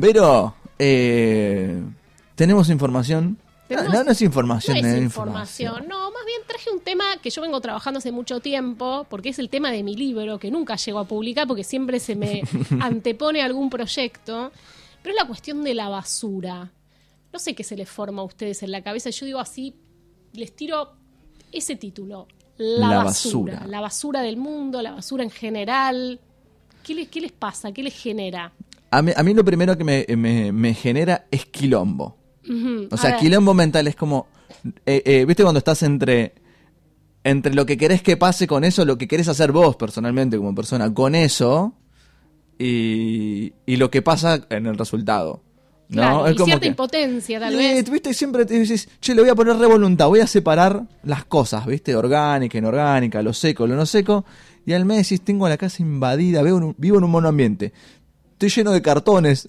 Pero, eh, tenemos información. Tenemos- No, no es información, No es es información, no, más bien traje un tema que yo vengo trabajando hace mucho tiempo, porque es el tema de mi libro, que nunca llego a publicar porque siempre se me antepone algún proyecto, pero es la cuestión de la basura. No sé qué se les forma a ustedes en la cabeza, yo digo así, les tiro ese título, la, La basura, basura. la basura del mundo, la basura en general. ¿Qué les, qué les pasa? ¿Qué les genera? A mí, a mí lo primero que me, me- me genera es quilombo. O sea, quilombo mental es como. eh, eh, ¿Viste cuando estás entre. Entre lo que querés que pase con eso, lo que querés hacer vos personalmente como persona con eso y, y lo que pasa en el resultado? ¿No? Claro, es y como cierta que- impotencia tal Eh, vez. ¿Viste? Siempre te dices, che, le voy a poner re voluntad, voy a separar las cosas, ¿viste? Orgánica, inorgánica, lo seco, lo no seco. Y al mes decís, tengo la casa invadida, vivo en un, vivo en un monoambiente. Estoy lleno de cartones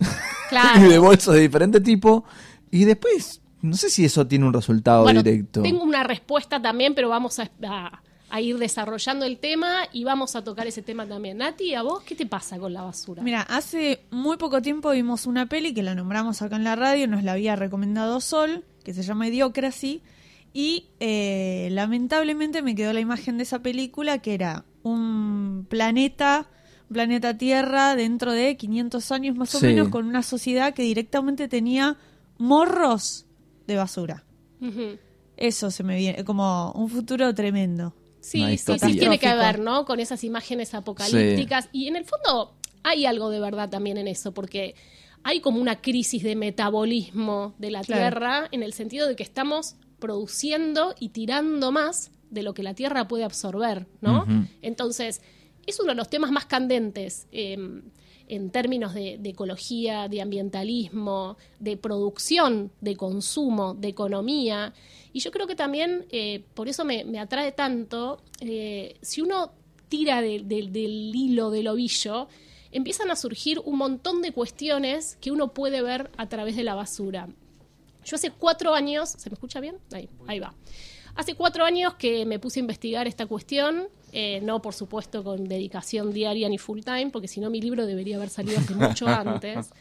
Claro. y de bolsos de diferente tipo. Y después, no sé si eso tiene un resultado Bueno, directo. Tengo una respuesta también, pero vamos a, a- a ir desarrollando el tema y vamos a tocar ese tema también. Nati, ¿a vos qué te pasa con la basura? Mira, hace muy poco tiempo vimos una peli que la nombramos acá en la radio, nos la había recomendado Sol, que se llama Idiocracy, y eh, lamentablemente me quedó la imagen de esa película que era un planeta, planeta Tierra dentro de 500 años más o Sí. menos, con una sociedad que directamente tenía morros de basura. Eso se me viene, como un futuro tremendo. Sí, sí, sí, tiene que ver, ¿no? Con esas imágenes apocalípticas. Y en el fondo hay algo de verdad también en eso, porque hay como una crisis de metabolismo de la Claro. Tierra en el sentido de que estamos produciendo y tirando más de lo que la Tierra puede absorber, ¿no? Entonces, es uno de los temas más candentes eh, en términos de, ecología, de ambientalismo, de producción, de consumo, de economía. Y yo creo que también, eh, por eso me, atrae tanto, eh, si uno tira de- de- del hilo, del ovillo, empiezan a surgir un montón de cuestiones que uno puede ver a través de la basura. Yo hace cuatro años, ¿se me escucha bien? Ahí, ahí va. Hace cuatro años que me puse a investigar esta cuestión, eh, no por supuesto con dedicación diaria ni full time, porque si no mi libro debería haber salido hace mucho antes.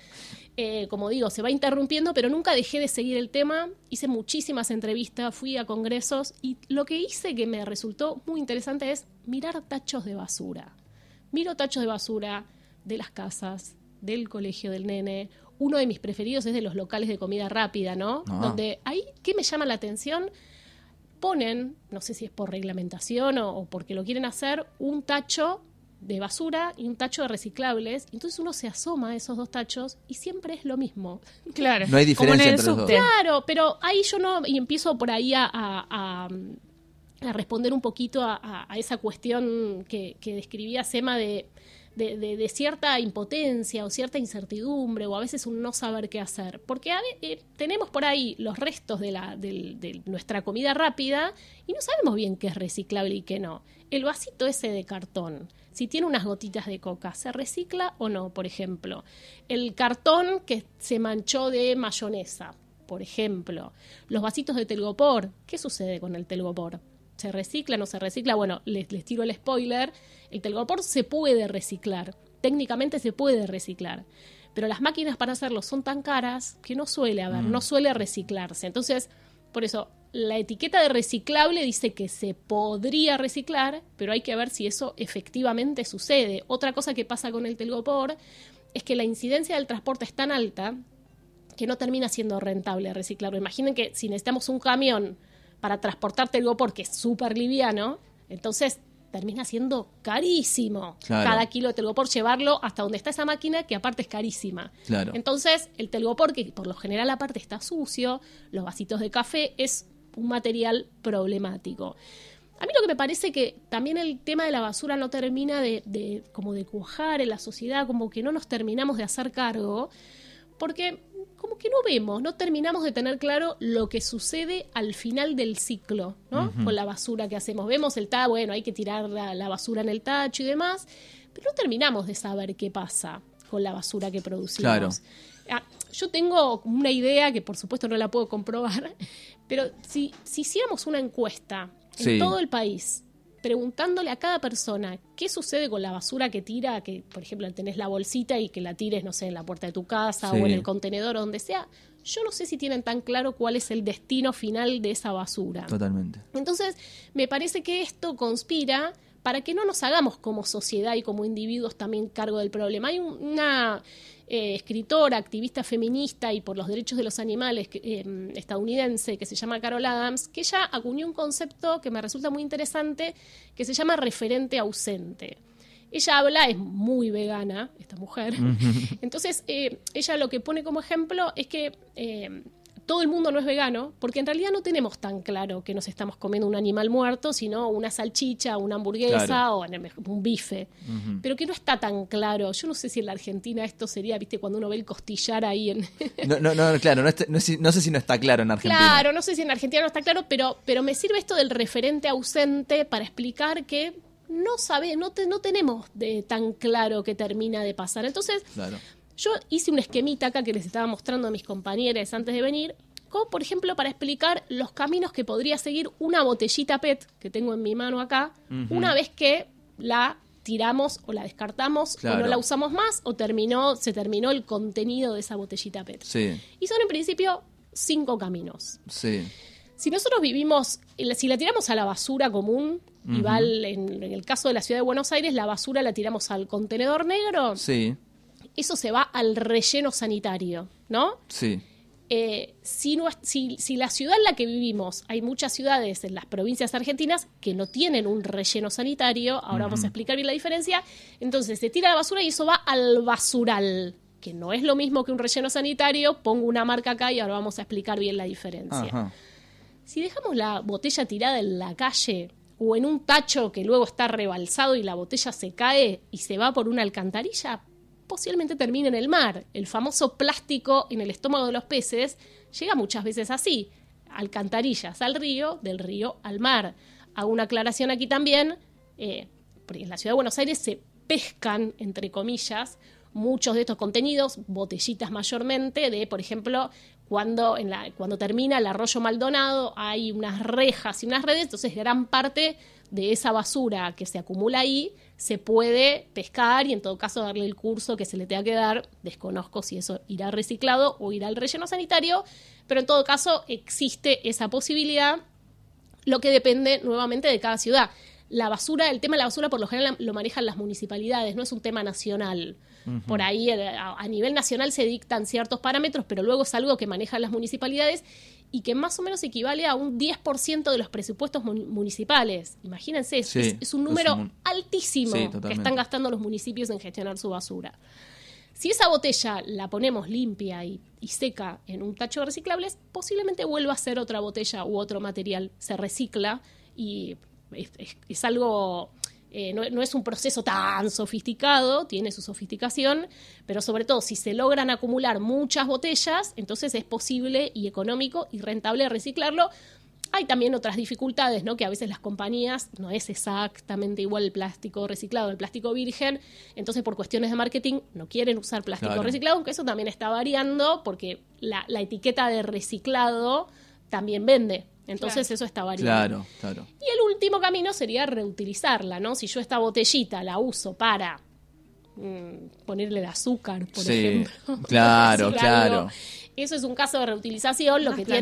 Eh, como digo, se va interrumpiendo, pero nunca dejé de seguir el tema. Hice muchísimas entrevistas, fui a congresos y lo que hice que me resultó muy interesante es mirar tachos de basura. Miro tachos de basura de las casas, del colegio del nene. Uno de mis preferidos es de los locales de comida rápida, ¿no? Ah. Donde ahí, ¿qué me llama la atención? Ponen, no sé si es por reglamentación o, o porque lo quieren hacer, un tacho de basura y un tacho de reciclables. Entonces uno se asoma a esos dos tachos y siempre es lo mismo. Claro. No hay en diferencia entre los dos. Claro, pero ahí yo no, y empiezo por ahí a, a- a- a responder un poquito a, a- a esa cuestión que, que describía Sema de, de- cierta impotencia o cierta incertidumbre o a veces un no saber qué hacer. Porque eh, tenemos por ahí los restos de, la, de nuestra comida rápida y no sabemos bien qué es reciclable y qué no. El vasito ese de cartón, si tiene unas gotitas de coca, ¿se recicla o no, por ejemplo? El cartón que se manchó de mayonesa, por ejemplo. Los vasitos de telgopor, ¿qué sucede con el telgopor? ¿Se recicla, no se recicla? Bueno, les, les tiro el spoiler. El telgopor se puede reciclar. Técnicamente se puede reciclar. Pero las máquinas para hacerlo son tan caras que no suele haber, no suele reciclarse. Entonces, por eso, la etiqueta de reciclable dice que se podría reciclar, pero hay que ver si eso efectivamente sucede. Otra cosa que pasa con el telgopor es que la incidencia del transporte es tan alta que no termina siendo rentable reciclarlo. Imaginen que si necesitamos un camión para transportar telgopor, que es súper liviano, entonces termina siendo carísimo Claro. cada kilo de telgopor llevarlo hasta donde está esa máquina, que aparte es carísima. Claro. Entonces, el telgopor, que por lo general aparte está sucio, los vasitos de café, es un material problemático. A mí lo que me parece que también el tema de la basura no termina de, de- como de cuajar en la sociedad, como que no nos terminamos de hacer cargo, porque como que no vemos, no terminamos de tener claro lo que sucede al final del ciclo, ¿no? Con la basura que hacemos. Vemos el tacho, bueno, hay que tirar la, la basura en el tacho y demás, pero no terminamos de saber qué pasa con la basura que producimos. Claro. Ah, yo tengo una idea que por supuesto no la puedo comprobar, pero si, si hiciéramos una encuesta en Sí. todo el país preguntándole a cada persona qué sucede con la basura que tira, que por ejemplo tenés la bolsita y que la tires, no sé, en la puerta de tu casa Sí. o en el contenedor o donde sea, yo no sé si tienen tan claro cuál es el destino final de esa basura. Totalmente. Entonces, me parece que esto conspira para que no nos hagamos como sociedad y como individuos también cargo del problema. Hay un- una eh, escritora, activista feminista y por los derechos de los animales eh, estadounidense que se llama Carol Adams, que ella acuñó un concepto que me resulta muy interesante, que se llama referente ausente. Ella habla, es muy vegana, esta mujer. Entonces, eh, ella lo que pone como ejemplo es que todo el mundo no es vegano, porque en realidad no tenemos tan claro que nos estamos comiendo un animal muerto, sino una salchicha, una hamburguesa Claro. o un bife. Pero que no está tan claro. Yo no sé si en la Argentina esto sería, viste, cuando uno ve el costillar ahí en... No, no, no, claro, no, est- no sé- no sé si no está claro en Argentina. Claro, no sé si en Argentina no está claro, pero, pero me sirve esto del referente ausente para explicar que no sabe, no, te- no tenemos de tan claro que termina de pasar. Entonces, Claro. Yo hice un esquemita acá que les estaba mostrando a mis compañeros antes de venir, como por ejemplo para explicar los caminos que podría seguir una botellita PET que tengo en mi mano acá, una vez que la tiramos o la descartamos o no la usamos más o terminó, se terminó el contenido de esa botellita PET. Sí, Y son en principio cinco caminos. sí. Si nosotros vivimos, si la tiramos a la basura común, y va en, en el caso de la ciudad de Buenos Aires, la basura la tiramos al contenedor negro, Sí, eso se va al relleno sanitario, ¿no? sí. Eh, si, no es- si, si la ciudad en la que vivimos, hay muchas ciudades en las provincias argentinas que no tienen un relleno sanitario, ahora vamos a explicar bien la diferencia, entonces se tira la basura y eso va al basural, que no es lo mismo que un relleno sanitario, pongo una marca acá y ahora vamos a explicar bien la diferencia. Ajá. Si dejamos la botella tirada en la calle o en un tacho que luego está rebalsado y la botella se cae y se va por una alcantarilla, posiblemente termine en el mar. El famoso plástico en el estómago de los peces llega muchas veces así. Alcantarillas al río, del río al mar. Hago una aclaración aquí también, eh, porque en la ciudad de Buenos Aires se pescan, entre comillas, muchos de estos contenidos, botellitas mayormente, de, por ejemplo, cuando, en la, cuando termina el arroyo Maldonado hay unas rejas y unas redes, entonces gran parte de esa basura que se acumula ahí se puede pescar y en todo caso darle el curso que se le tenga que dar. Desconozco si eso irá reciclado o irá al relleno sanitario, pero en todo caso existe esa posibilidad lo que depende nuevamente de cada ciudad. La basura, el tema de la basura por lo general lo manejan las municipalidades, no es un tema nacional. Por ahí eh, a, a nivel nacional se dictan ciertos parámetros, pero luego es algo que manejan las municipalidades y que más o menos equivale a un 10% de los presupuestos mun- municipales. Imagínense, es, Sí, es- es un número es un- altísimo Sí, que están gastando los municipios en gestionar su basura. Si esa botella la ponemos limpia y, y seca en un tacho de reciclables, posiblemente vuelva a ser otra botella u otro material. Se recicla y es, es- es algo, eh, no, no es un proceso tan sofisticado, tiene su sofisticación, pero sobre todo si se logran acumular muchas botellas, entonces es posible y económico y rentable reciclarlo. Hay también otras dificultades, ¿no? Que a veces las compañías no es exactamente igual el plástico reciclado, el plástico virgen, entonces por cuestiones de marketing no quieren usar plástico Claro. reciclado, aunque eso también está variando porque la, la etiqueta de reciclado también vende. Entonces Claro. eso está variando. Claro, claro. Y el último camino sería reutilizarla, ¿no? Si yo esta botellita la uso para mm, ponerle el azúcar, por Sí, ejemplo. claro, claro. algo, Eso es un caso de reutilización. Lo Unas que tiene.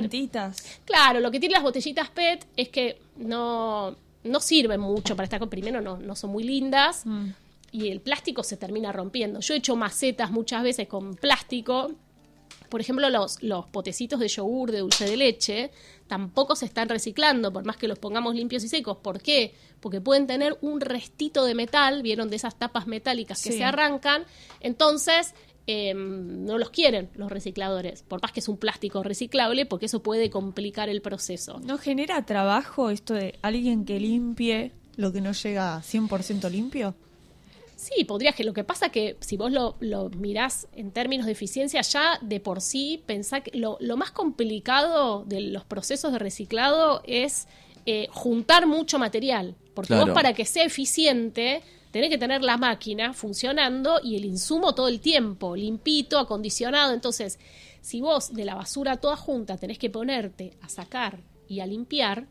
Claro, lo que tienen las botellitas PET es que no, no sirven mucho para estar con. Primero, no, no son muy lindas Mm. y el plástico se termina rompiendo. Yo he hecho macetas muchas veces con plástico. Por ejemplo, los, los potecitos de yogur, de dulce de leche, tampoco se están reciclando, por más que los pongamos limpios y secos. ¿Por qué? Porque pueden tener un restito de metal, vieron de esas tapas metálicas que Sí. se arrancan. Entonces, eh, no los quieren los recicladores, por más que es un plástico reciclable, porque eso puede complicar el proceso. ¿No genera trabajo esto de alguien que limpie lo que no llega 100% limpio? Sí, podrías que lo que pasa que si vos lo, lo mirás en términos de eficiencia, ya de por sí pensá que lo, lo más complicado de los procesos de reciclado es eh, juntar mucho material. Porque Claro. vos para que sea eficiente tenés que tener la máquina funcionando y el insumo todo el tiempo, limpito, acondicionado. Entonces, si vos de la basura toda junta tenés que ponerte a sacar y a limpiar,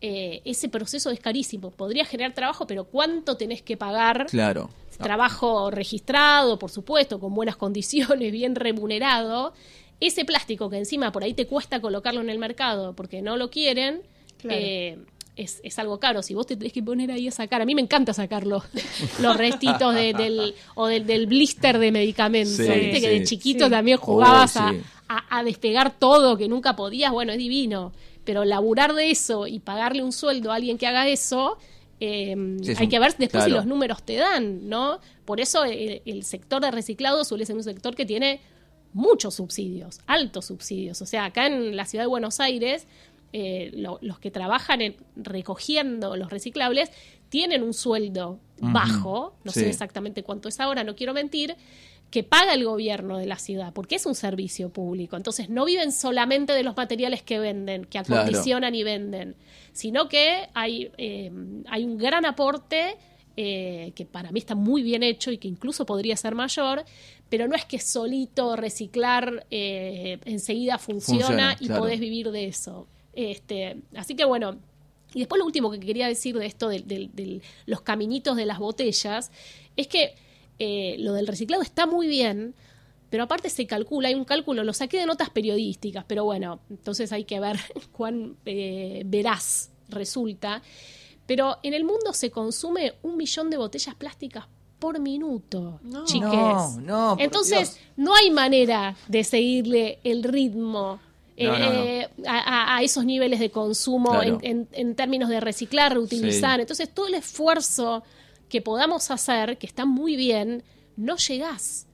eh, ese proceso es carísimo. Podría generar trabajo, pero ¿cuánto tenés que pagar? Claro. Trabajo registrado, por supuesto, con buenas condiciones, bien remunerado. Ese plástico que encima por ahí te cuesta colocarlo en el mercado porque no lo quieren, Claro. eh, es, es algo caro. Si vos te tenés que poner ahí a sacar, a mí me encanta sacarlo, los restitos de- del, o del, del blister de medicamentos. Sí, Viste que de chiquito Sí. también jugabas Oh, a- a, a despegar todo que nunca podías. Bueno, es divino. Pero laburar de eso y pagarle un sueldo a alguien que haga eso, eh, Sí, hay un- que ver después si los números te dan, ¿no? Por eso el, el sector de reciclado suele ser un sector que tiene muchos subsidios, altos subsidios. O sea, acá en la ciudad de Buenos Aires, eh, lo- los que trabajan en recogiendo los reciclables tienen un sueldo bajo, no Sí. sé exactamente cuánto es ahora, no quiero mentir, que paga el gobierno de la ciudad, porque es un servicio público. Entonces no viven solamente de los materiales que venden, que Claro. acondicionan y venden, sino que hay, eh, hay un gran aporte eh, que para mí está muy bien hecho y que incluso podría ser mayor, pero no es que solito reciclar eh, enseguida funciona, Funciona, y claro. podés vivir de eso. Este, así que bueno, y después lo último que quería decir de esto de, de- de los caminitos de las botellas es que eh, lo del reciclado está muy bien, pero aparte se calcula, hay un cálculo, lo saqué de notas periodísticas, pero bueno, entonces hay que ver cuán eh, veraz resulta. Pero en el mundo se consume un millón de botellas plásticas por minuto, No. chiques. No, no, por Entonces, Dios. no hay manera de seguirle el ritmo eh, No, no, no. a, a- a esos niveles de consumo Claro. en, en- en términos de reciclar, reutilizar. Sí. Entonces, todo el esfuerzo que podamos hacer, que está muy bien, no llegás.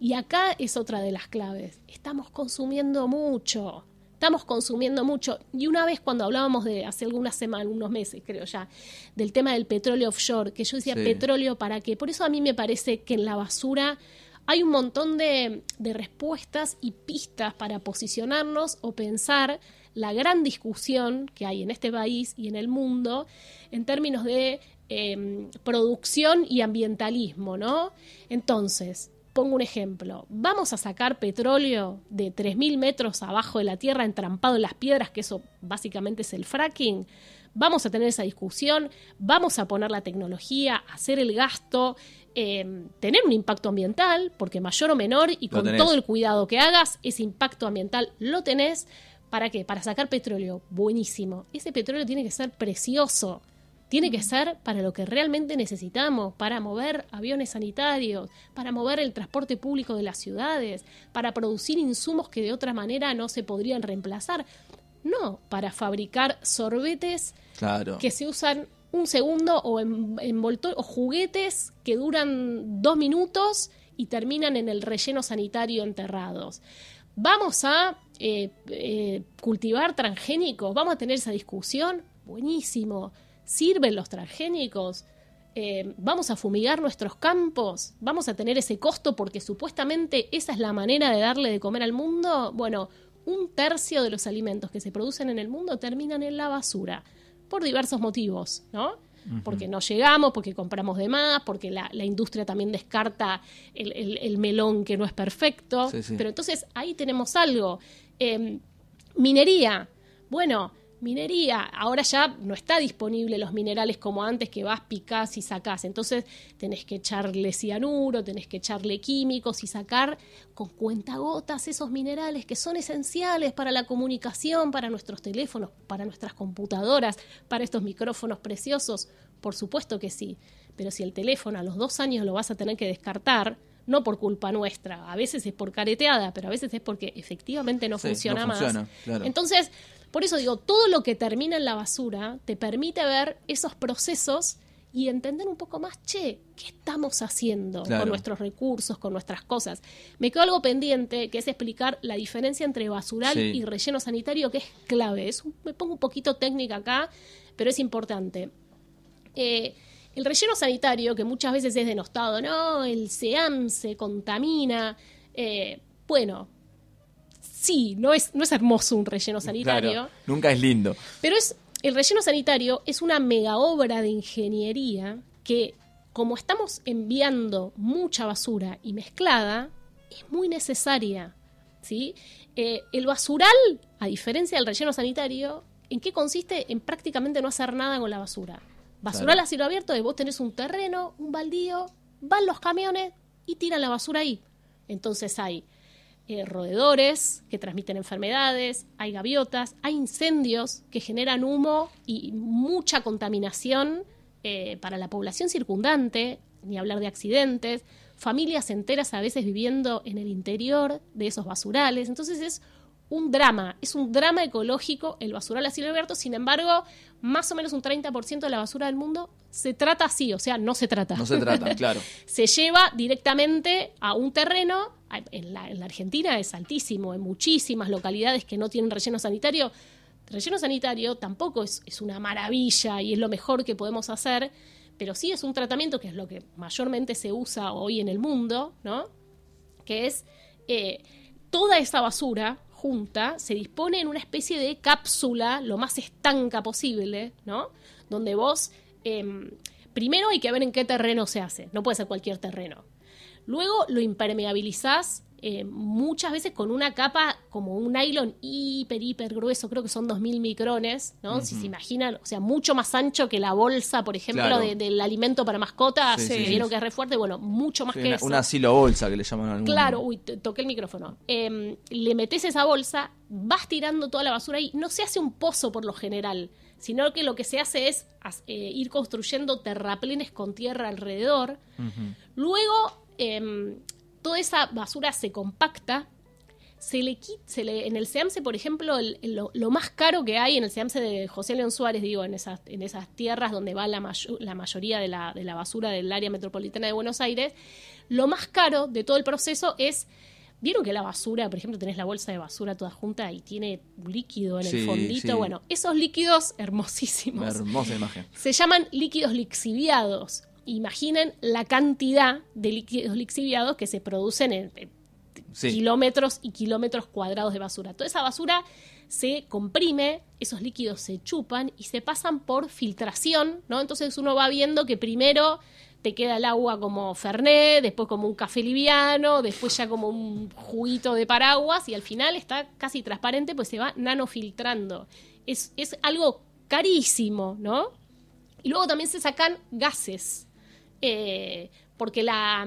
Y acá es otra de las claves. Estamos consumiendo mucho. Estamos consumiendo mucho. Y una vez cuando hablábamos de hace algunas semanas, algunos meses creo ya, del tema del petróleo offshore, que yo decía Sí. petróleo para qué. Por eso a mí me parece que en la basura hay un montón de, de respuestas y pistas para posicionarnos o pensar la gran discusión que hay en este país y en el mundo en términos de eh, producción y ambientalismo, ¿no? Entonces, pongo un ejemplo. Vamos a sacar petróleo de 3.000 metros abajo de la tierra, entrampado en las piedras, que eso básicamente es el fracking. Vamos a tener esa discusión, vamos a poner la tecnología, hacer el gasto, eh, tener un impacto ambiental, porque mayor o menor, y Lo con tenés. todo el cuidado que hagas, ese impacto ambiental lo tenés. ¿Para qué? Para sacar petróleo. Buenísimo. Ese petróleo tiene que ser precioso. Tiene que ser para lo que realmente necesitamos, para mover aviones sanitarios, para mover el transporte público de las ciudades, para producir insumos que de otra manera no se podrían reemplazar. No, para fabricar sorbetes Claro. que se usan un segundo o en, envolto- o juguetes que duran dos minutos y terminan en el relleno sanitario enterrados. Vamos a eh, eh, cultivar transgénicos, vamos a tener esa discusión, buenísimo. ¿Sirven los transgénicos? Eh, vamos a fumigar nuestros campos, vamos a tener ese costo porque supuestamente esa es la manera de darle de comer al mundo. Bueno, un tercio de los alimentos que se producen en el mundo terminan en la basura por diversos motivos, ¿no? Porque no llegamos, porque compramos de más, porque la, la industria también descarta el, el- el melón que no es perfecto. Sí, sí. Pero entonces ahí tenemos algo. Eh, minería. Bueno, minería. Ahora ya no está disponible los minerales como antes que vas, picás y sacás. Entonces tenés que echarle cianuro, tenés que echarle químicos y sacar con cuentagotas esos minerales que son esenciales para la comunicación, para nuestros teléfonos, para nuestras computadoras, para estos micrófonos preciosos. Por supuesto que sí. Pero si el teléfono a los dos años lo vas a tener que descartar, no por culpa nuestra, a veces es por careteada, pero a veces es porque efectivamente no Sí, funciona no funciona, más. claro. Entonces, por eso digo, todo lo que termina en la basura te permite ver esos procesos y entender un poco más, che, ¿qué estamos haciendo Claro. con nuestros recursos, con nuestras cosas? Me quedó algo pendiente, que es explicar la diferencia entre basural Sí. y relleno sanitario, que es clave. Es un- me pongo un poquito técnica acá, pero es importante. Eh, el relleno sanitario, que muchas veces es denostado, no, el SEAM se contamina. eh, bueno, sí, no es, no es hermoso un relleno sanitario, Claro, Nunca es lindo. pero es el relleno sanitario es una mega obra de ingeniería que, como estamos enviando mucha basura y mezclada, es muy necesaria. ¿sí? Eh, el basural, a diferencia del relleno sanitario, ¿En qué consiste? En prácticamente no hacer nada con la basura. Basural a cielo abierto, de vos tenés un terreno, un baldío, van los camiones y tiran la basura ahí. Entonces hay eh, roedores que transmiten enfermedades, hay gaviotas, hay incendios que generan humo y mucha contaminación eh, para la población circundante, ni hablar de accidentes, familias enteras a veces viviendo en el interior de esos basurales. Entonces es un drama, es un drama ecológico el basural a cielo abierto, sin embargo, más o menos un 30% de la basura del mundo se trata así, o sea, no se trata. No se trata, claro. se lleva directamente a un terreno, en la, Argentina es altísimo, en muchísimas localidades que no tienen relleno sanitario. Relleno sanitario tampoco es, una maravilla y es lo mejor que podemos hacer, pero sí es un tratamiento que es lo que mayormente se usa hoy en el mundo, ¿no? Que es eh, toda esa basura junta se dispone en una especie de cápsula lo más estanca posible, ¿no? Donde vos, em, primero hay que ver en qué terreno se hace, no puede ser cualquier terreno. Luego lo impermeabilizás eh, muchas veces con una capa como un nylon hiper, hiper grueso, creo que son 2000 micrones, ¿no? Si se imaginan, o sea, mucho más ancho que la bolsa, por ejemplo, del alimento para mascotas, sí, vieron que es re fuerte, bueno, mucho más que una, eso. Una silo bolsa que le llaman al Claro, uy, toqué el micrófono. Em, le metes esa bolsa, vas tirando toda la basura ahí, no se hace un pozo por lo general, sino que lo que se hace es eh, ir construyendo terraplenes con tierra alrededor. Luego, eh, toda esa basura se compacta, se le, se le en el SEAMSE, por ejemplo, lo, más caro que hay en el SEAMSE de José León Suárez, digo, en esas, en esas tierras donde va la, la mayoría de la, de la basura del área metropolitana de Buenos Aires, lo más caro de todo el proceso es ¿Vieron que la basura, por ejemplo, tenés la bolsa de basura toda junta y tiene líquido en el fondito? Bueno, esos líquidos hermosísimos. Hermosa imagen. Se llaman líquidos lixiviados imaginen la cantidad de líquidos lixiviados que se producen en, kilómetros y kilómetros cuadrados de basura. Toda esa basura se comprime, esos líquidos se chupan y se pasan por filtración, ¿no? Entonces uno va viendo que primero te queda el agua como Fernet, después como un café liviano, después ya como un juguito de paraguas y al final está casi transparente pues se va nanofiltrando. Es, es algo carísimo, ¿no? Y luego también se sacan gases. Eh, porque la...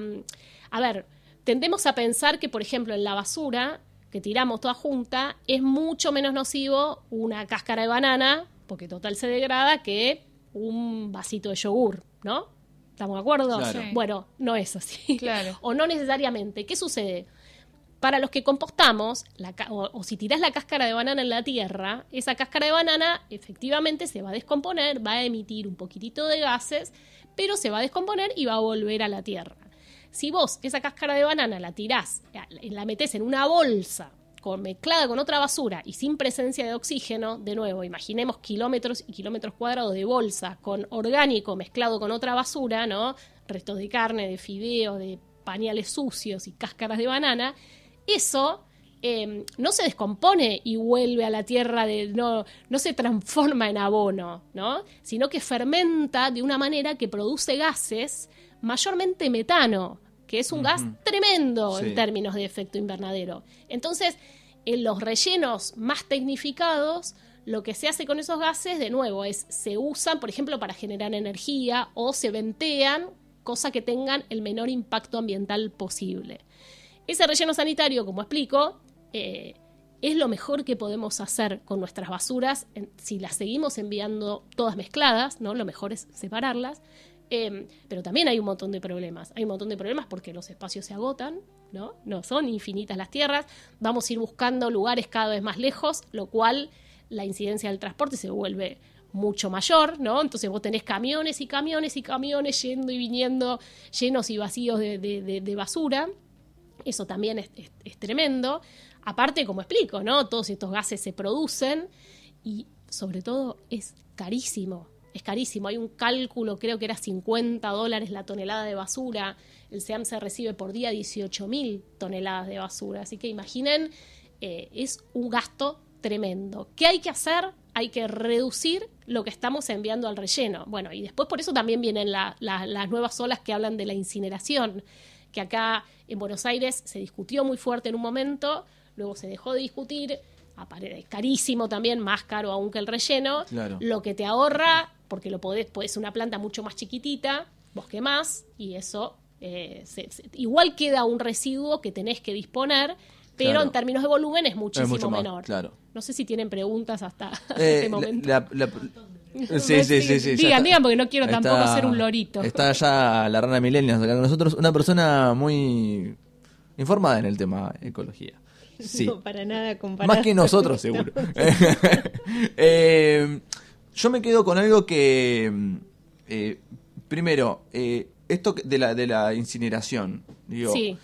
A ver, tendemos a pensar que, por ejemplo, en la basura que tiramos toda junta, es mucho menos nocivo una cáscara de banana, porque total se degrada, que un vasito de yogur, ¿no? ¿Estamos de acuerdo? Bueno, no es así. Claro. o no necesariamente. ¿Qué sucede? Para los que compostamos, o, o, si tirás la cáscara de banana en la tierra, esa cáscara de banana efectivamente se va a descomponer, va a emitir un poquitito de gases pero se va a descomponer y va a volver a la tierra. Si vos esa cáscara de banana la tirás, la metés en una bolsa con, mezclada con otra basura y sin presencia de oxígeno, de nuevo, imaginemos kilómetros y kilómetros cuadrados de bolsa con orgánico mezclado con otra basura, ¿no? Restos de carne, de fideo, de pañales sucios y cáscaras de banana, eso Em, no se descompone y vuelve a la tierra, de, no, no se transforma en abono, ¿no? sino que fermenta de una manera que produce gases, mayormente metano, que es un gas tremendo en términos de efecto invernadero. Entonces, en los rellenos más tecnificados, lo que se hace con esos gases, de nuevo, es se usan, por ejemplo, para generar energía o se ventean, cosa que tengan el menor impacto ambiental posible. Ese relleno sanitario, como explico, eh, es lo mejor que podemos hacer con nuestras basuras. si las seguimos enviando todas mezcladas, ¿no? Lo mejor es separarlas. Em, pero también hay un montón de problemas. Hay un montón de problemas porque los espacios se agotan, ¿no? No son infinitas las tierras. Vamos a ir buscando lugares cada vez más lejos, lo cual la incidencia del transporte se vuelve mucho mayor, ¿no? Entonces vos tenés camiones y camiones y camiones yendo y viniendo llenos y vacíos de, basura. Eso también es, tremendo. Aparte, como explico, ¿no? Todos estos gases se producen y sobre todo es carísimo. Es carísimo. Hay un cálculo, creo que era 50 dólares la tonelada de basura. El SEAM se recibe por día 18 mil toneladas de basura. Así que imaginen, eh, es un gasto tremendo. ¿Qué hay que hacer? Hay que reducir lo que estamos enviando al relleno. Bueno, y después por eso también vienen las nuevas olas que hablan de la incineración, que acá en Buenos Aires se discutió muy fuerte en un momento luego se dejó de discutir, es carísimo también, más caro aún que el relleno, Claro. lo que te ahorra, porque lo podés, pues una planta mucho más chiquitita, vos quemás y eso eh, se- se- igual queda un residuo que tenés que disponer, pero Claro. en términos de volumen es muchísimo mucho más, menor. claro. No sé si tienen preguntas hasta Eh, este momento. la- la- la- sí, sí, sí, sí, Digan, digan, porque no quiero tampoco Está- ser un lorito. Está ya la rana millennials acá con nosotros, una persona muy informada en el tema ecología. Sí. No, para nada comparado. Más que nosotros, seguro. Eh, yo me quedo con algo que. eh, primero, eh, esto de la, de la incineración. Digo, Sí.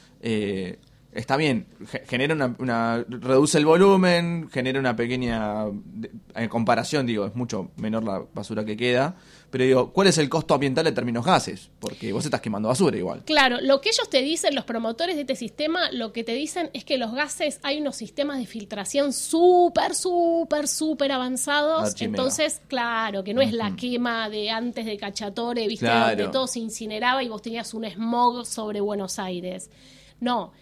Está bien, ge- genera una, una- reduce el volumen, genera una pequeña. de- En comparación, digo, es mucho menor la basura que queda. Pero digo, ¿cuál es el costo ambiental en términos gases? Porque vos estás quemando basura igual. Claro, lo que ellos te dicen, los promotores de este sistema, lo que te dicen es que los gases, hay unos sistemas de filtración súper, súper, súper avanzados. Entonces, claro, que no es la quema de antes de Cachatore, viste, Claro. donde todo se incineraba y vos tenías un smog sobre Buenos Aires. No.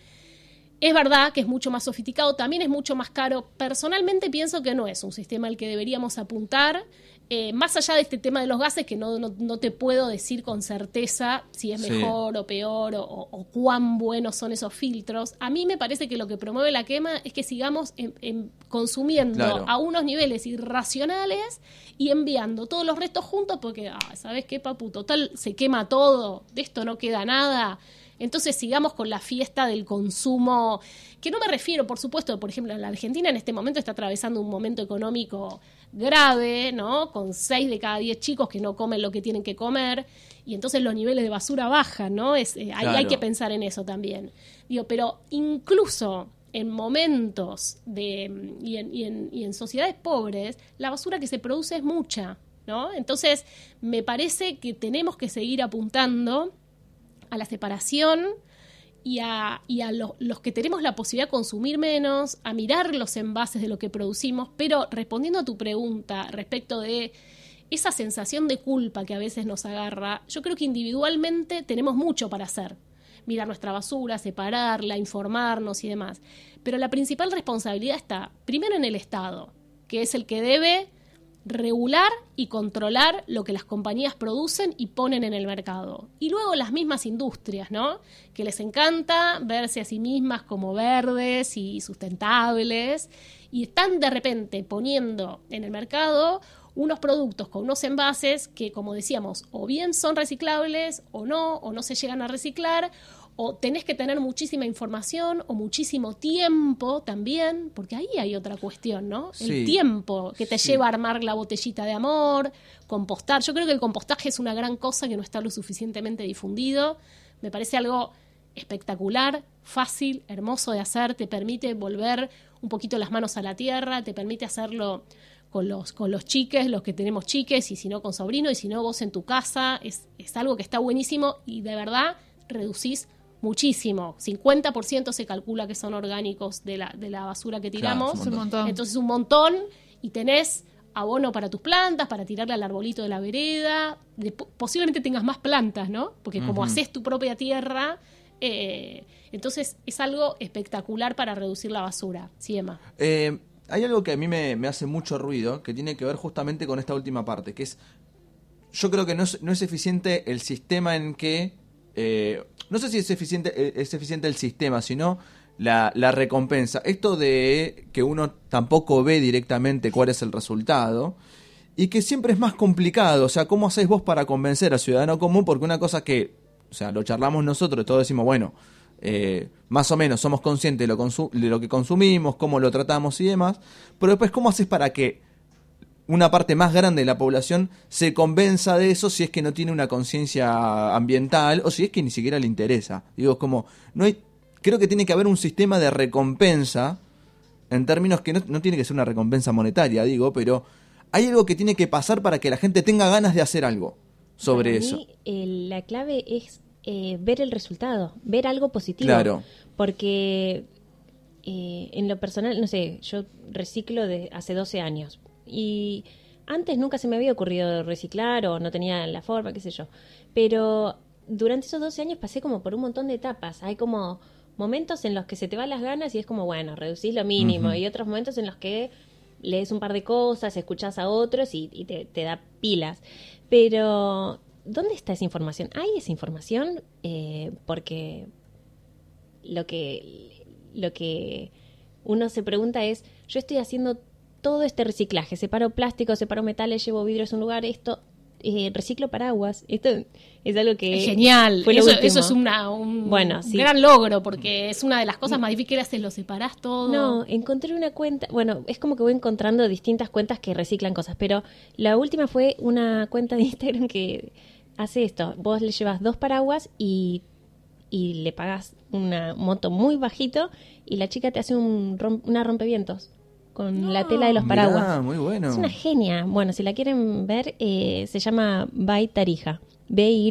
Es verdad que es mucho más sofisticado, también es mucho más caro. Personalmente pienso que no es un sistema al que deberíamos apuntar. Eh, más allá de este tema de los gases, que no, no, no te puedo decir con certeza si es Sí. mejor o peor o, o- o cuán buenos son esos filtros, a mí me parece que lo que promueve la quema es que sigamos en- en- consumiendo Claro. a unos niveles irracionales y enviando todos los restos juntos porque, ah, ¿sabes qué, papu? Total, se quema todo, de esto no queda nada. Entonces sigamos con la fiesta del consumo, que no me refiero, por supuesto, por ejemplo, la Argentina en este momento está atravesando un momento económico grave, ¿no? Con seis de cada diez chicos que no comen lo que tienen que comer, y entonces los niveles de basura bajan, ¿no? Es, eh, hay, hay que pensar en eso también. Digo, pero incluso en momentos de, y, en, y en- y en sociedades pobres, la basura que se produce es mucha, ¿no? Entonces, me parece que tenemos que seguir apuntando a la separación y a, y a lo- los que tenemos la posibilidad de consumir menos, a mirar los envases de lo que producimos, pero respondiendo a tu pregunta respecto de esa sensación de culpa que a veces nos agarra, yo creo que individualmente tenemos mucho para hacer. Mirar nuestra basura, separarla, informarnos y demás. Pero la principal responsabilidad está primero en el Estado, que es el que debe regular y controlar lo que las compañías producen y ponen en el mercado. Y luego las mismas industrias, ¿no? Que les encanta verse a sí mismas como verdes y sustentables y están de repente poniendo en el mercado unos productos con unos envases que, como decíamos, o bien son reciclables o no, o no se llegan a reciclar, o tenés que tener muchísima información o muchísimo tiempo también, porque ahí hay otra cuestión, ¿no? Sí. El tiempo que te Sí. lleva a armar la botellita de amor, compostar. Yo creo que el compostaje es una gran cosa que no está lo suficientemente difundido. Me parece algo espectacular, fácil, hermoso de hacer, te permite volver un poquito las manos a la tierra, te permite hacerlo con los, con los chiques, los que tenemos chiques, y si no con sobrino, y si no vos en tu casa, es, es algo que está buenísimo y de verdad reducís muchísimo. 50% se calcula que son orgánicos de la, de la basura que Claro, tiramos. es un montón. Entonces un montón y tenés abono para tus plantas, para tirarle al arbolito de la vereda. De- posiblemente tengas más plantas, ¿no? Porque como haces tu propia tierra, eh, entonces es algo espectacular para reducir la basura. Sí, Emma. Eh, hay algo que a mí me, me hace mucho ruido, que tiene que ver justamente con esta última parte, que es, yo creo que no es, no es eficiente el sistema en que, eh, no sé si es eficiente, eh, es eficiente el sistema, sino la, la recompensa. Esto de que uno tampoco ve directamente cuál es el resultado. Y que siempre es más complicado, o sea, ¿cómo hacéis vos para convencer al ciudadano común? Porque una cosa que, o sea, lo charlamos nosotros, todos decimos, bueno, eh, más o menos somos conscientes de lo, de lo que consumimos, cómo lo tratamos y demás, pero después, ¿cómo haces para que una parte más grande de la población se convenza de eso si es que no tiene una conciencia ambiental o si es que ni siquiera le interesa? Digo, como, no hay, creo que tiene que haber un sistema de recompensa en términos que no, no tiene que ser una recompensa monetaria, digo, pero hay algo que tiene que pasar para que la gente tenga ganas de hacer algo sobre Para eso. mí, eh, la clave es eh, ver el resultado, ver algo positivo. Claro. Porque eh, en lo personal, no sé, yo reciclo de hace 12 años y antes nunca se me había ocurrido reciclar o no tenía la forma, qué sé yo. Pero durante esos 12 años pasé como por un montón de etapas. Hay como momentos en los que se te van las ganas y es como, bueno, reducís lo mínimo. Y otros momentos en los que lees un par de cosas, escuchas a otros y, y te, te da pilas. Pero, ¿dónde está esa información? ¿Hay esa información? Eh, porque lo que, lo que uno se pregunta es, yo estoy haciendo todo este reciclaje, separo plástico, separo metales, llevo vidrios a un lugar, esto, eh, reciclo paraguas, esto es algo que... Genial, fue eso, es una, un Bueno, sí. gran logro, porque es una de las cosas más difíciles, es lo separás todo. No, encontré una cuenta, bueno, es como que voy encontrando distintas cuentas que reciclan cosas, pero la última fue una cuenta de Instagram que hace esto, vos le llevas dos paraguas y, y le pagas una monto muy bajito y la chica te hace un rom- una rompevientos con la tela de los Mirá, paraguas. muy bueno. Es una genia. Bueno, si la quieren ver, eh, se llama By Tarija. B-Y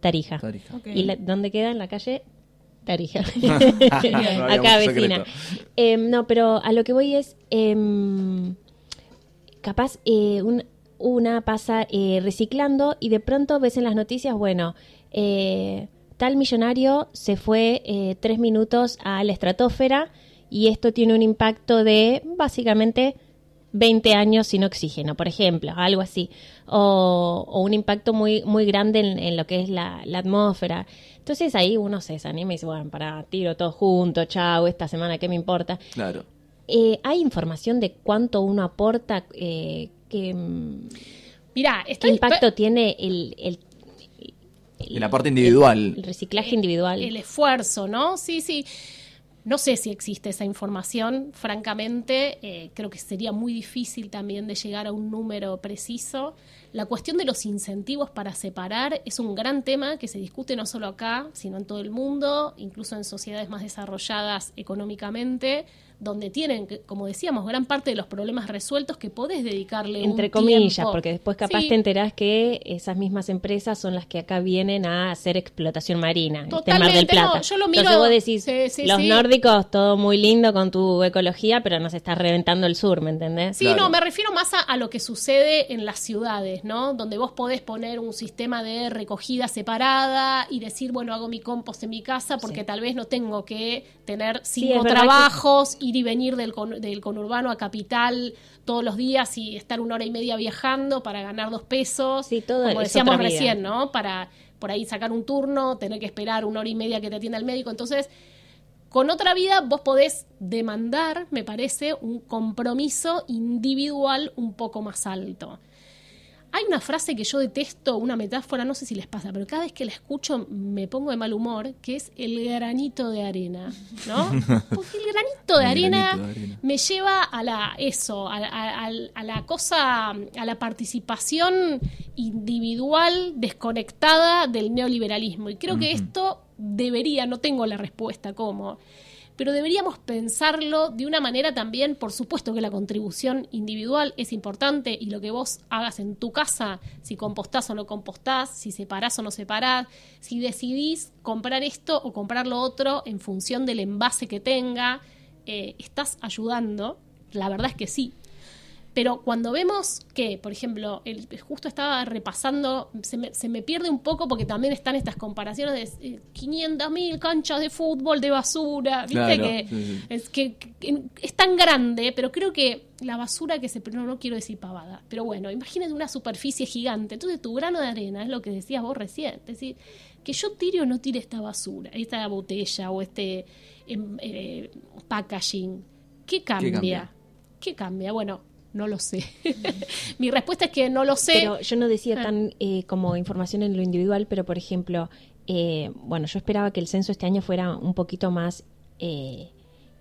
Tarija. Tarija. ¿Y la- dónde queda? En la calle Tarija. Acá vecina. Em, no, pero a lo que voy es, em, capaz eh, un- una pasa eh, reciclando y de pronto ves en las noticias, bueno, eh, tal millonario se fue eh, tres minutos a la estratosfera y esto tiene un impacto de básicamente 20 años sin oxígeno, por ejemplo, algo así, o, o un impacto muy, muy grande en, en lo que es la, la atmósfera. Entonces ahí uno se desanima y dice, bueno, para tiro todo junto, chao, esta semana, ¿qué me importa? Claro. Eh, ¿Hay información de cuánto uno aporta? Eh, qué, mm, Mirá, ¿Qué impacto tiene el, el, El aporte individual. el reciclaje individual? el esfuerzo, ¿no? Sí, sí. No sé si existe esa información, francamente, eh, creo que sería muy difícil también de llegar a un número preciso. La cuestión de los incentivos para separar es un gran tema que se discute no solo acá, sino en todo el mundo, incluso en sociedades más desarrolladas económicamente, donde tienen, como decíamos, gran parte de los problemas resueltos que podés dedicarle Entre un comillas, tiempo. porque después capaz Sí, te enterás que esas mismas empresas son las que acá vienen a hacer explotación marina. este Mar del Totalmente, no, Plata. yo lo miro- Entonces vos decís, sí, sí, los sí. nórdicos, todo muy lindo con tu ecología, pero nos estás reventando el sur, ¿me entendés? Sí, Claro. no, me refiero más a, a lo que sucede en las ciudades, ¿no? Donde vos podés poner un sistema de recogida separada y decir, bueno, hago mi compost en mi casa porque Sí. tal vez no tengo que tener cinco que- trabajos, ir y venir del, con- del conurbano a capital todos los días y estar una hora y media viajando para ganar dos pesos. Sí, todo Como decíamos recién, ¿no? Para por ahí sacar un turno, tener que esperar una hora y media que te atienda el médico. Entonces, con otra vida vos podés demandar, me parece, un compromiso individual un poco más alto. Hay una frase que yo detesto, una metáfora, no sé si les pasa, pero cada vez que la escucho me pongo de mal humor, que es el granito de arena, ¿no? Porque el granito de El arena granito de arena. me lleva a la eso, a, a- a- a la cosa, a la participación individual desconectada del neoliberalismo. Y creo que esto debería, no tengo la respuesta cómo, pero deberíamos pensarlo de una manera también, por supuesto que la contribución individual es importante y lo que vos hagas en tu casa, si compostás o no compostás, si separás o no separás, si decidís comprar esto o comprar lo otro en función del envase que tenga, eh, estás ayudando, la verdad es que sí. Pero cuando vemos que, por ejemplo, el, justo estaba repasando, se me, se me pierde un poco porque también están estas comparaciones de 500.000 canchas de fútbol de basura, ¿viste? Claro, que, sí. Es, que, que es tan grande, pero creo que la basura que se... No, no quiero decir pavada, pero bueno, imagínate una superficie gigante. Entonces tu grano de arena es lo que decías vos recién. Es decir, que yo tire o no tire esta basura, esta botella o este em, eh, packaging. ¿Qué cambia? cambia? ¿Qué cambia? Bueno, no lo sé. Mi respuesta es que no lo sé. Pero yo no decía Ah. tan eh, como información en lo individual, pero por ejemplo, eh, bueno, yo esperaba que el censo este año fuera un poquito más eh,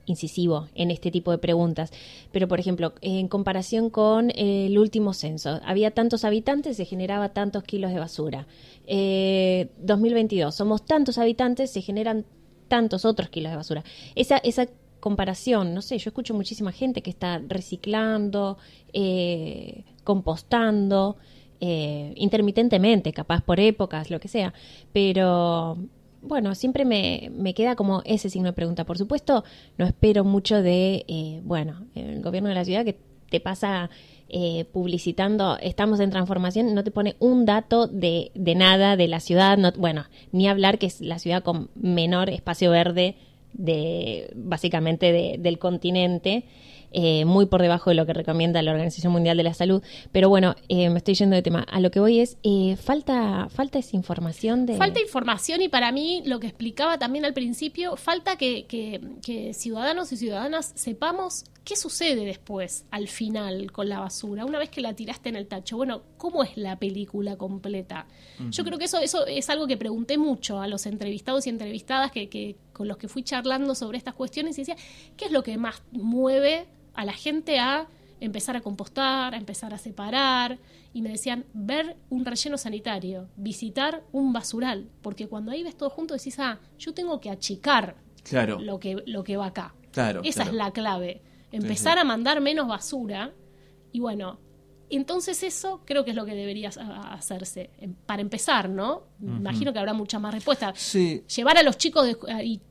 incisivo en este tipo de preguntas. Pero por ejemplo, en comparación con el último censo, había tantos habitantes, se generaba tantos kilos de basura. Eh, 2022, somos tantos habitantes, se generan tantos otros kilos de basura. Esa, esa comparación, no sé, yo escucho muchísima gente que está reciclando, eh, compostando, eh, intermitentemente, capaz por épocas, lo que sea, pero bueno, siempre me, me queda como ese signo de pregunta. Por supuesto, no espero mucho de, eh, bueno, el gobierno de la ciudad que te pasa eh, publicitando, estamos en transformación, no te pone un dato de, de nada de la ciudad, no, bueno, ni hablar que es la ciudad con menor espacio verde de básicamente de- del continente, eh, muy por debajo de lo que recomienda la Organización Mundial de la Salud. Pero bueno, eh, me estoy yendo de tema. A lo que voy es, eh, falta, falta esa información de... Falta información y para mí, lo que explicaba también al principio, falta que, que- que ciudadanos y ciudadanas sepamos qué sucede después, al final, con la basura. Una vez que la tiraste en el tacho, bueno, ¿cómo es la película completa? Yo creo que eso, eso es algo que pregunté mucho a los entrevistados y entrevistadas que, que- con los que fui charlando sobre estas cuestiones y decía, ¿qué es lo que más mueve a la gente a empezar a compostar, a empezar a separar, y me decían, ver un relleno sanitario, visitar un basural, porque cuando ahí ves todo junto decís, ah, yo tengo que achicar Claro. lo que, lo que va acá. Claro, Esa claro. es la clave, empezar sí. a mandar menos basura, y bueno, entonces eso creo que es lo que debería hacerse, em- para empezar, ¿no? Imagino que habrá muchas más respuestas. Sí, Llevar a los chicos de,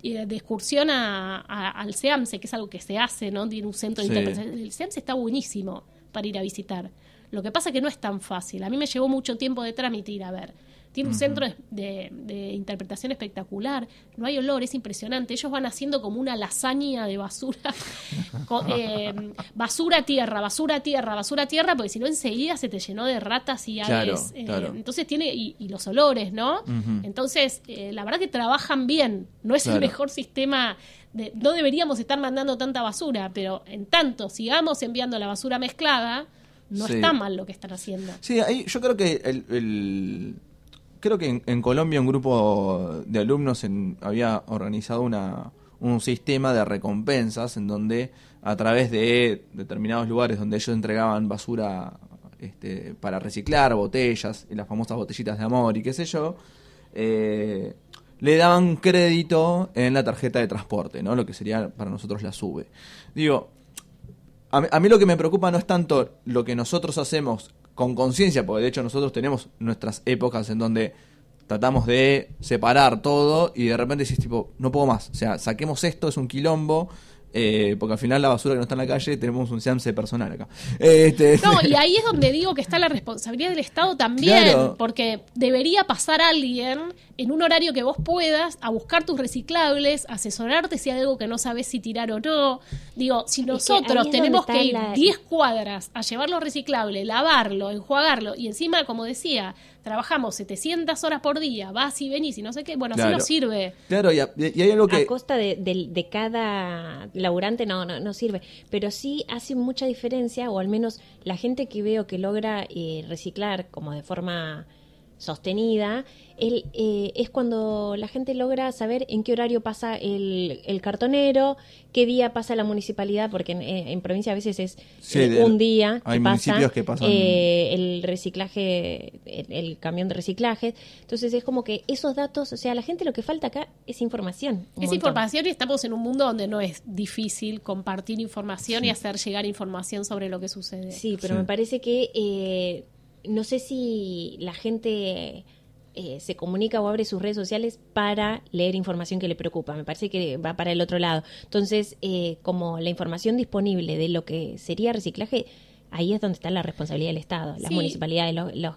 y de excursión a- a- al SEAMSE, que es algo que se hace, ¿no? Tiene un centro de Sí. interpretación. El SEAMSE está buenísimo para ir a visitar. Lo que pasa es que no es tan fácil. A mí me llevó mucho tiempo de trámite ir a ver. Tiene un centro de, de- interpretación espectacular. No hay olor, es impresionante. Ellos van haciendo como una lasaña de basura. Co- eh, basura tierra, basura tierra, basura tierra, porque si no enseguida se te llenó de ratas y Claro, aves. Eh, claro. entonces tiene, y, y los olores, ¿no? Entonces, eh, la verdad que trabajan bien. No es Claro. el mejor sistema. De, no deberíamos estar mandando tanta basura, pero en tanto sigamos enviando la basura mezclada, no Sí. está mal lo que están haciendo. Sí, ahí yo creo que el, el- creo que en, Colombia un grupo de alumnos había organizado un sistema de recompensas en donde a través de determinados lugares donde ellos entregaban basura este, para reciclar, botellas y las famosas botellitas de amor y qué sé yo, eh, le daban crédito en la tarjeta de transporte, ¿no? Lo que sería para nosotros la SUBE. Digo, a mí lo que me preocupa no es tanto lo que nosotros hacemos con conciencia, porque de hecho nosotros tenemos nuestras épocas en donde tratamos de separar todo y de repente decís tipo, no puedo más, o sea, saquemos esto, es un quilombo, eh, porque al final la basura que no está en la calle tenemos un seance personal acá. Este, No, y ahí es donde digo que está la responsabilidad del Estado también, Claro. porque debería pasar alguien en un horario que vos puedas a buscar tus reciclables, asesorarte si hay algo que no sabes si tirar o no. Digo, si nosotros es tenemos que ir la- 10 cuadras a llevar los reciclables, lavarlo, enjuagarlo, y encima, como decía, trabajamos 700 horas por día, vas y venís y no sé qué, bueno, Claro. así no sirve. Claro, y, a- y hay algo que... A costa de, de- de cada laburante no, no, no sirve, pero sí hace mucha diferencia, o al menos la gente que veo que logra eh, reciclar como de forma sostenida, el, eh, es cuando la gente logra saber en qué horario pasa el, el cartonero, qué día pasa la municipalidad, porque en, eh, en provincia a veces es Sí, eh, un día hay que pasa, municipios que pasan- eh, el reciclaje, el, el camión de reciclaje. Entonces es como que esos datos, o sea, a la gente lo que falta acá es información. Es montón. información y estamos en un mundo donde no es difícil compartir información y hacer llegar información sobre lo que sucede. Sí, pero Sí. me parece que eh, no sé si la gente eh, se comunica o abre sus redes sociales para leer información que le preocupa. Me parece que va para el otro lado. Entonces, eh, como la información disponible de lo que sería reciclaje, ahí es donde está la responsabilidad del Estado, las Sí. municipalidades, los, los-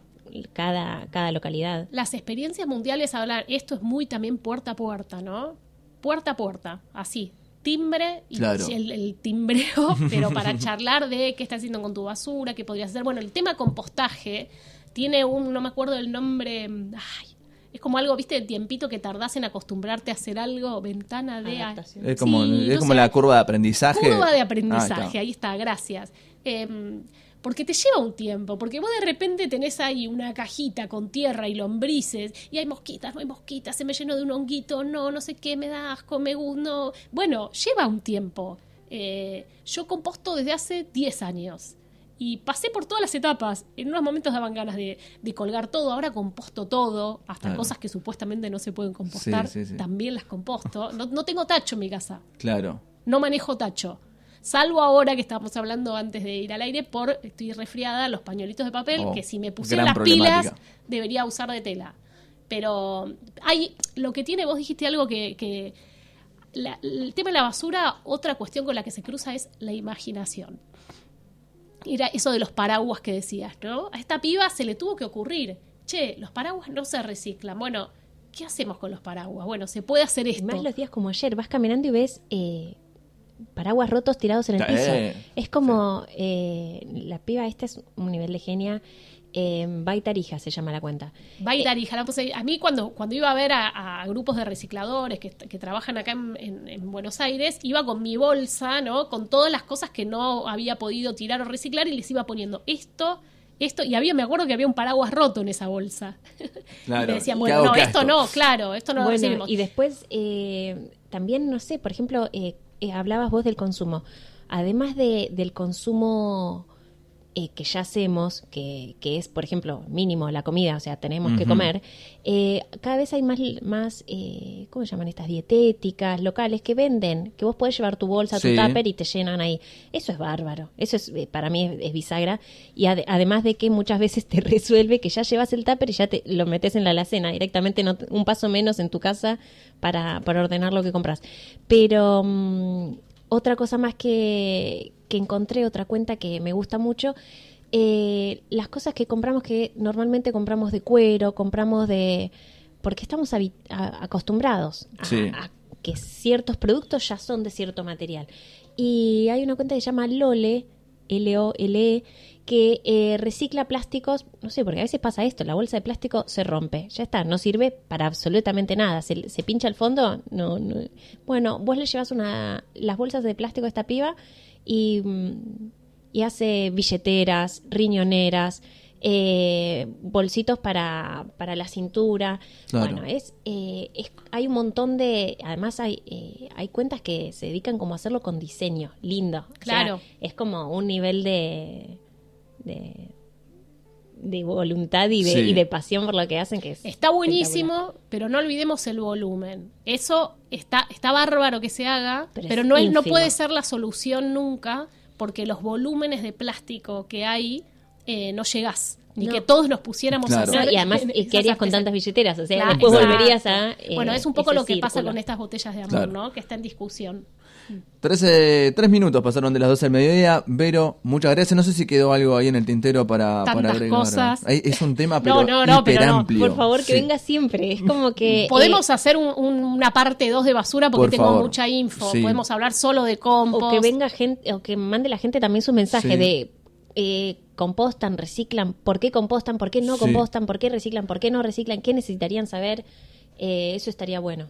cada, cada localidad. Las experiencias mundiales hablar, esto es muy también puerta a puerta, ¿no? Puerta a puerta, así. Timbre y Claro. el, el timbreo, pero para charlar de qué estás haciendo con tu basura, qué podrías hacer. Bueno, el tema compostaje tiene un, no me acuerdo el nombre, ay, es como algo, viste, el tiempito que tardás en acostumbrarte a hacer algo, ventana de... Adaptación. Es como, Sí, es como sé. la curva de aprendizaje. Curva de Ah, aprendizaje, está. ahí está, gracias. Em, porque te lleva un tiempo, porque vos de repente tenés ahí una cajita con tierra y lombrices, y hay mosquitas, no hay mosquitas, se me llenó de un honguito, no, no sé qué, me da asco, me no. Bueno, lleva un tiempo. Eh, yo composto desde hace 10 años. Y pasé por todas las etapas. En unos momentos daban ganas de, de colgar todo, ahora composto todo, hasta Claro. cosas que supuestamente no se pueden compostar, Sí, sí, sí. también las composto. No, no tengo tacho en mi casa Claro. no manejo tacho. Salvo ahora que estábamos hablando antes de ir al aire por estoy resfriada, los pañuelitos de papel, Oh, que si me pusiera las pilas debería usar de tela. Pero hay lo que tiene, vos dijiste algo que, que la- el tema de la basura, otra cuestión con la que se cruza es la imaginación. Era eso de los paraguas que decías, ¿no? A esta piba se le tuvo que ocurrir, che, los paraguas no se reciclan. Bueno, ¿qué hacemos con los paraguas? Bueno, se puede hacer Y esto. más los días como ayer, vas caminando y ves eh, paraguas rotos tirados en el Eh, piso. Es como eh, la piba, esta es un nivel de genia. Eh, Baitarija se llama la cuenta. Baitar, hija, la puse- a mí cuando, cuando iba a ver a, a grupos de recicladores que, que trabajan acá en, en- en Buenos Aires, iba con mi bolsa, ¿no? Con todas las cosas que no había podido tirar o reciclar y les iba poniendo esto, esto, y había, me acuerdo que había un paraguas roto en esa bolsa. Claro, y me decían, ¿qué bueno, no, esto esto? no, claro, esto no lo recibimos. y después eh, también, no sé, por ejemplo, eh, eh, hablabas vos del consumo. Además de, del consumo eh, que ya hacemos, que, que es, por ejemplo, mínimo la comida, o sea, tenemos que comer, eh, cada vez hay más, más eh, ¿cómo se llaman estas? Dietéticas, locales, que venden, que vos podés llevar tu bolsa, Sí. tu tupper y te llenan ahí. Eso es bárbaro, eso es eh, para mí es, es bisagra. Y ade- además de que muchas veces te resuelve que ya llevas el tupper y ya te lo metes en la alacena, directamente no un paso menos en tu casa para, para ordenar lo que compras. Pero mm, otra cosa más que, que encontré, otra cuenta que me gusta mucho, eh, las cosas que compramos que normalmente compramos de cuero, compramos de... porque estamos acostumbrados a, Sí. a que ciertos productos ya son de cierto material. Y hay una cuenta que se llama Lole, L-O-L-E, que eh, recicla plásticos, no sé, porque a veces pasa esto, la bolsa de plástico se rompe, ya está, no sirve para absolutamente nada, se, se pincha el fondo, no, no. Bueno, vos le llevas una, las bolsas de plástico a esta piba y, y hace billeteras, riñoneras, eh, bolsitos para, para la cintura. Claro. Bueno, es, eh, es- hay un montón de, además hay, eh, hay cuentas que se dedican como a hacerlo con diseño, lindo. O sea, Claro. es como un nivel de, de, de voluntad y de, Sí. y de pasión por lo que hacen que es Está buenísimo, pero no olvidemos el volumen. Eso está, está bárbaro que se haga, Pero pero, es no, es, no puede ser la solución nunca, porque los volúmenes de plástico que hay eh, no llegás. Ni No. que todos nos pusiéramos Claro. a No, hacer. y además, ¿qué harías con tantas billeteras? O sea, Claro, después exacto. volverías a... eh, bueno, es un poco lo que pasa con estas botellas de amor, Claro. ¿no? Que está en discusión. Trece- tres minutos pasaron de las 12 del mediodía. Vero, muchas gracias. No sé si quedó algo ahí en el tintero para, para Tantas agregar. cosas. Es un tema, pero No, no, no, pero no. hiperamplio. Por favor, que Sí. venga siempre. Es como que... Podemos eh, hacer un- un- una parte 2 de basura porque Por tengo favor. mucha info. Sí. Podemos hablar solo de compost. o que venga gente, o que mande la gente también su mensaje Sí. de eh, compostan, reciclan, por qué compostan, por qué no Sí. compostan, por qué reciclan, por qué no reciclan, qué necesitarían saber. Eh, eso estaría bueno.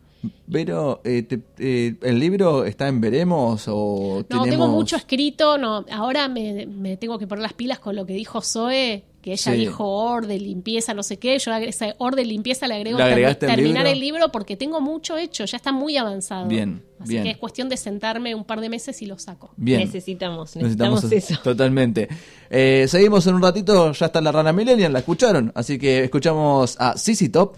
Vero, eh, te- eh, ¿el libro está en Veremos o No, tenemos... tengo mucho escrito. No, ahora me, me tengo que poner las pilas con lo que dijo Zoe, que ella Sí. dijo orden, limpieza, no sé qué. Yo esa orden, limpieza le agrego ¿Le termi- agregaste el terminar libro? el libro porque tengo mucho hecho, ya está muy avanzado. Bien, Así bien. que es cuestión de sentarme un par de meses y lo saco. Bien. Necesitamos, necesitamos, eso. Totalmente. Eh, seguimos en un ratito, ya está la rana millennial, la escucharon. Así que escuchamos a Sissy Top